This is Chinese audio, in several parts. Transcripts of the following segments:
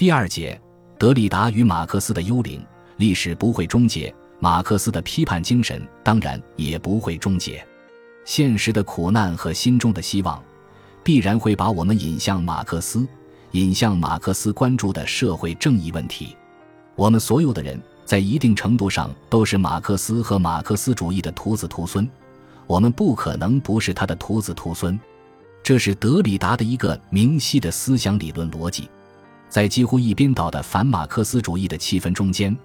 第二节，德里达与马克思的幽灵，历史不会终结，马克思的批判精神当然也不会终结。现实的苦难和心中的希望，必然会把我们引向马克思，引向马克思关注的社会正义问题。我们所有的人，在一定程度上都是马克思和马克思主义的徒子徒孙，我们不可能不是他的徒子徒孙。这是德里达的一个明晰的思想理论逻辑。在几乎一边倒的反马克思主义的气氛中间，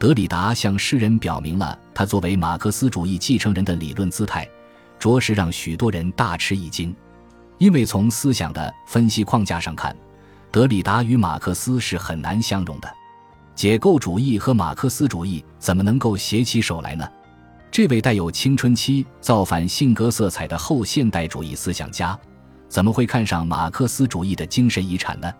德里达向世人表明了他作为马克思主义继承人的理论姿态。着实让许多人大吃一惊，因为从思想的分析框架上看，德里达与马克思是很难相容的。解构主义和马克思主义怎么能够携起手来呢？这位带有青春期造反性格色彩的后现代主义思想家，怎么会看上马克思主义的精神遗产呢？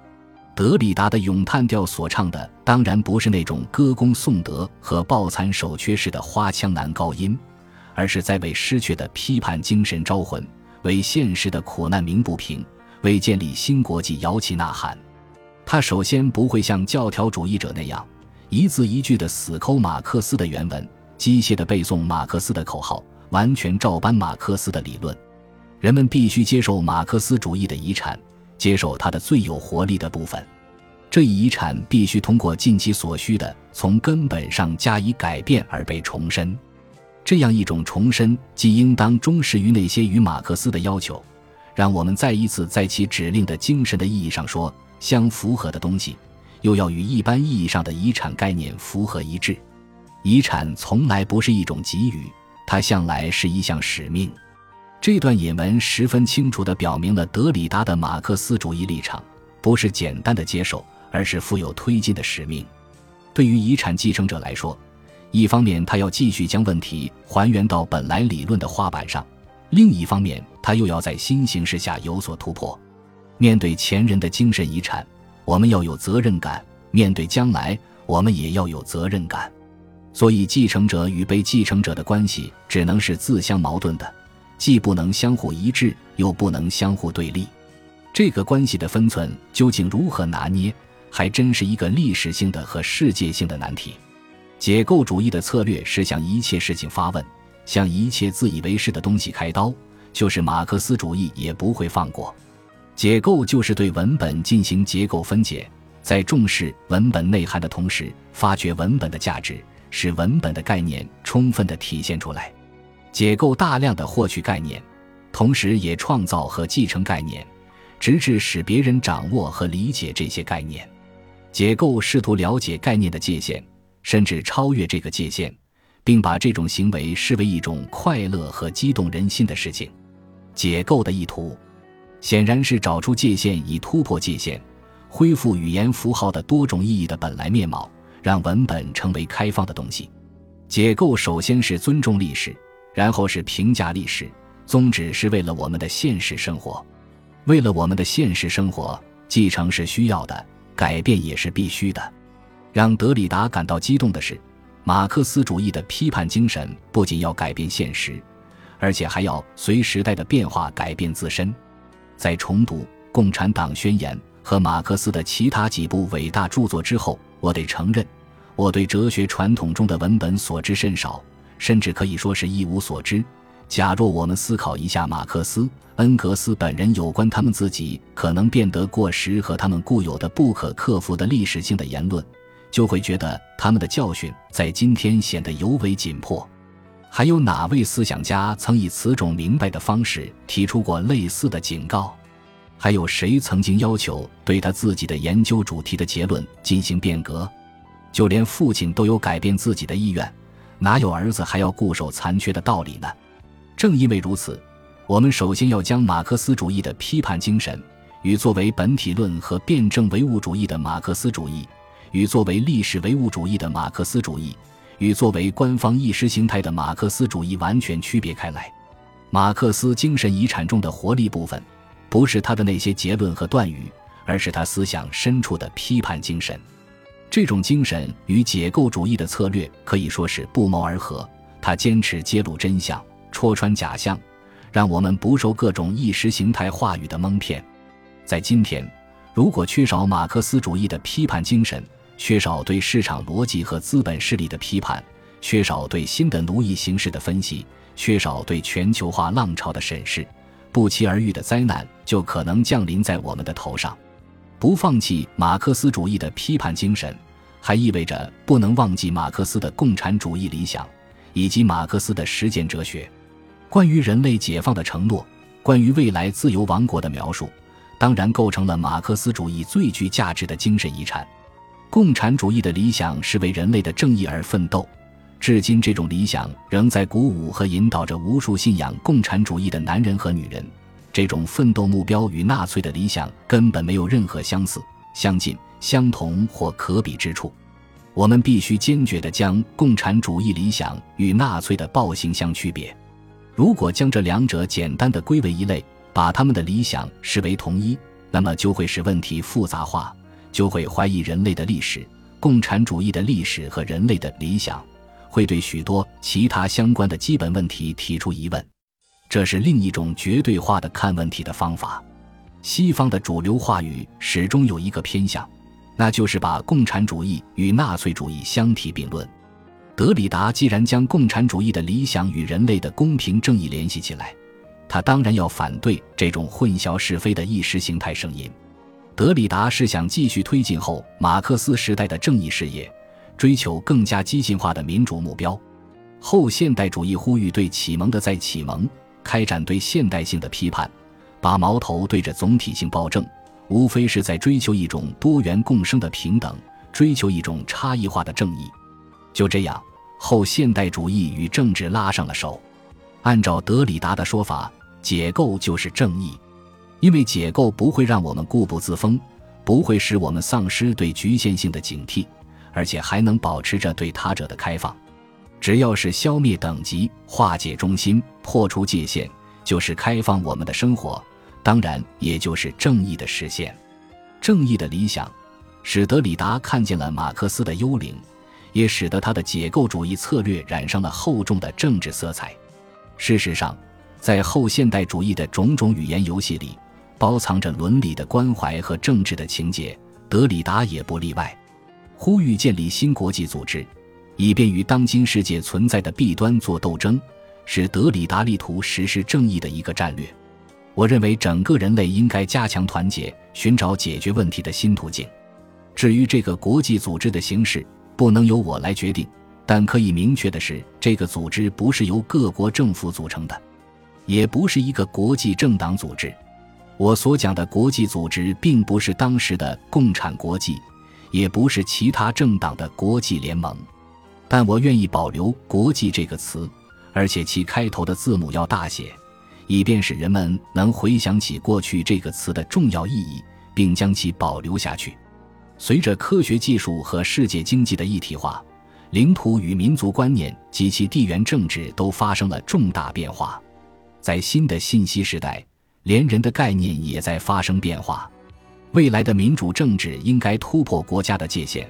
德里达的咏叹调所唱的，当然不是那种歌功颂德和抱残守缺式的花腔男高音。而是在为失去的批判精神招魂，为现实的苦难鸣不平，为建立新国际摇旗呐喊。他首先不会像教条主义者那样一字一句的死抠马克思的原文，机械的背诵马克思的口号，完全照搬马克思的理论。人们必须接受马克思主义的遗产，接受它的最有活力的部分。这一遗产必须通过尽其所需的从根本上加以改变而被重申。这样一种重申，既应当忠实于那些与马克思的要求，让我们再一次在其指令的精神的意义上说相符合的东西，又要与一般意义上的遗产概念符合一致。遗产从来不是一种给予，它向来是一项使命。这段引文十分清楚地表明了德里达的马克思主义立场，不是简单的接受，而是富有推进的使命。对于遗产继承者来说，一方面，他要继续将问题还原到本来理论的画板上；另一方面，他又要在新形势下有所突破。面对前人的精神遗产，我们要有责任感；面对将来，我们也要有责任感。所以，继承者与被继承者的关系只能是自相矛盾的，既不能相互一致，又不能相互对立。这个关系的分寸究竟如何拿捏，还真是一个历史性的和世界性的难题。解构主义的策略是向一切事情发问，向一切自以为是的东西开刀，就是马克思主义也不会放过。解构就是对文本进行结构分解，在重视文本内涵的同时，发掘文本的价值，使文本的概念充分的体现出来。解构大量的获取概念，同时也创造和继承概念，直至使别人掌握和理解这些概念。解构试图了解概念的界限。甚至超越这个界限，并把这种行为视为一种快乐和激动人心的事情。解构的意图，显然是找出界限，以突破界限，恢复语言符号的多种意义的本来面貌，让文本成为开放的东西。解构首先是尊重历史，然后是评价历史，宗旨是为了我们的现实生活。为了我们的现实生活，继承是需要的，改变也是必须的。让德里达感到激动的是，马克思主义的批判精神不仅要改变现实，而且还要随时代的变化改变自身。在重读《共产党宣言》和马克思的其他几部伟大著作之后，我得承认，我对哲学传统中的文本所知甚少，甚至可以说是一无所知。假若我们思考一下马克思、恩格斯本人有关他们自己可能变得过时和他们固有的不可克服的历史性的言论，就会觉得他们的教训在今天显得尤为紧迫。还有哪位思想家曾以此种明白的方式提出过类似的警告？还有谁曾经要求对他自己的研究主题的结论进行变革？就连父亲都有改变自己的意愿，哪有儿子还要固守残缺的道理呢？正因为如此，我们首先要将马克思主义的批判精神与作为本体论和辩证唯物主义的马克思主义。与作为历史唯物主义的马克思主义，与作为官方意识形态的马克思主义完全区别开来。马克思精神遗产中的活力部分，不是他的那些结论和断语，而是他思想深处的批判精神。这种精神与解构主义的策略可以说是不谋而合。他坚持揭露真相，戳穿假象，让我们不受各种意识形态话语的蒙骗。在今天。如果缺少马克思主义的批判精神，缺少对市场逻辑和资本势力的批判，缺少对新的奴役形式的分析，缺少对全球化浪潮的审视，不期而遇的灾难就可能降临在我们的头上。不放弃马克思主义的批判精神，还意味着不能忘记马克思的共产主义理想以及马克思的实践哲学。关于人类解放的承诺，关于未来自由王国的描述，当然构成了马克思主义最具价值的精神遗产。共产主义的理想是为人类的正义而奋斗，至今这种理想仍在鼓舞和引导着无数信仰共产主义的男人和女人。这种奋斗目标与纳粹的理想根本没有任何相似、相近、相同或可比之处。我们必须坚决地将共产主义理想与纳粹的暴行相区别。如果将这两者简单地归为一类，把他们的理想视为同一，那么就会使问题复杂化。就会怀疑人类的历史、共产主义的历史和人类的理想，会对许多其他相关的基本问题提出疑问。这是另一种绝对化的看问题的方法。西方的主流话语始终有一个偏向，那就是把共产主义与纳粹主义相提并论。德里达既然将共产主义的理想与人类的公平正义联系起来，他当然要反对这种混淆是非的意识形态声音。德里达是想继续推进后马克思时代的正义事业，追求更加激进化的民主目标。后现代主义呼吁对启蒙的再启蒙，开展对现代性的批判，把矛头对着总体性暴政，无非是在追求一种多元共生的平等，追求一种差异化的正义。就这样，后现代主义与政治拉上了手。按照德里达的说法，解构就是正义。因为解构不会让我们固步自封，不会使我们丧失对局限性的警惕，而且还能保持着对他者的开放。只要是消灭等级、化解中心、破除界限，就是开放我们的生活，当然也就是正义的实现。正义的理想，使德里达看见了马克思的幽灵，也使得他的解构主义策略染上了厚重的政治色彩。事实上，在后现代主义的种种语言游戏里，包藏着伦理的关怀和政治的情节，德里达也不例外。呼吁建立新国际组织，以便与当今世界存在的弊端做斗争，是德里达力图实施正义的一个战略。我认为整个人类应该加强团结，寻找解决问题的新途径。至于这个国际组织的形式，不能由我来决定，但可以明确的是，这个组织不是由各国政府组成的，也不是一个国际政党组织。我所讲的国际组织，并不是当时的共产国际，也不是其他政党的国际联盟，但我愿意保留“国际”这个词，而且其开头的字母要大写，以便使人们能回想起过去这个词的重要意义，并将其保留下去。随着科学技术和世界经济的一体化，领土与民族观念及其地缘政治都发生了重大变化，在新的信息时代。连人的概念也在发生变化，未来的民主政治应该突破国家的界限，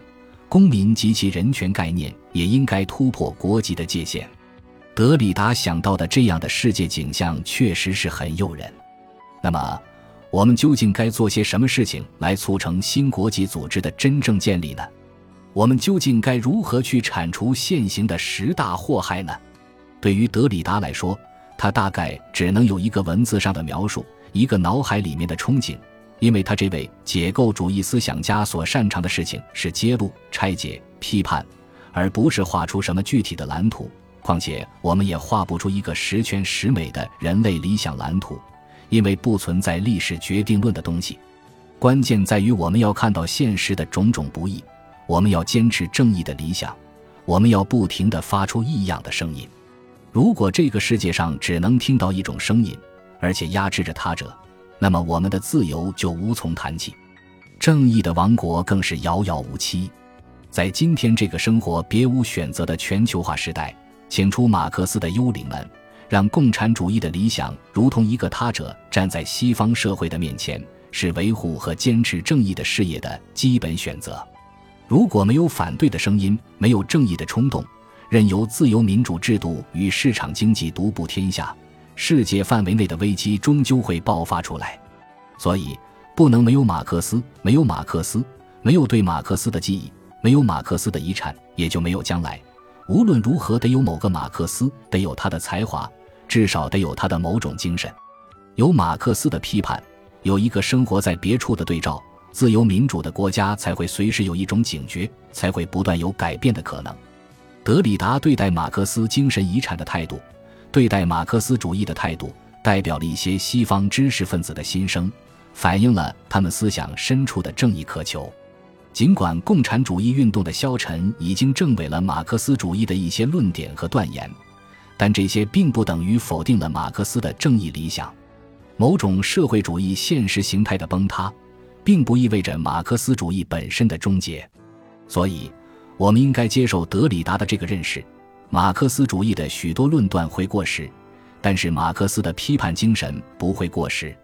公民及其人权概念也应该突破国籍的界限。德里达想到的这样的世界景象确实是很诱人。那么，我们究竟该做些什么事情来促成新国际组织的真正建立呢？我们究竟该如何去铲除现行的十大祸害呢？对于德里达来说，他大概只能有一个文字上的描述，一个脑海里面的憧憬，因为他这位解构主义思想家所擅长的事情是揭露、拆解、批判，而不是画出什么具体的蓝图。况且，我们也画不出一个十全十美的人类理想蓝图，因为不存在历史决定论的东西。关键在于我们要看到现实的种种不易，我们要坚持正义的理想，我们要不停地发出异样的声音。如果这个世界上只能听到一种声音，而且压制着他者，那么我们的自由就无从谈起，正义的王国更是遥遥无期。在今天这个生活别无选择的全球化时代，请出马克思的幽灵们，让共产主义的理想如同一个他者站在西方社会的面前，是维护和坚持正义的事业的基本选择。如果没有反对的声音，没有正义的冲动。任由自由民主制度与市场经济独步天下，世界范围内的危机终究会爆发出来。所以，不能没有马克思，没有马克思，没有对马克思的记忆，没有马克思的遗产，也就没有将来。无论如何，得有某个马克思，得有他的才华，至少得有他的某种精神。有马克思的批判，有一个生活在别处的对照，自由民主的国家才会随时有一种警觉，才会不断有改变的可能。德里达对待马克思精神遗产的态度，对待马克思主义的态度，代表了一些西方知识分子的心声，反映了他们思想深处的正义渴求。尽管共产主义运动的消沉已经证伪了马克思主义的一些论点和断言，但这些并不等于否定了马克思的正义理想。某种社会主义现实形态的崩塌，并不意味着马克思主义本身的终结。所以，我们应该接受德里达的这个认识：马克思主义的许多论断会过时，但是马克思的批判精神不会过时。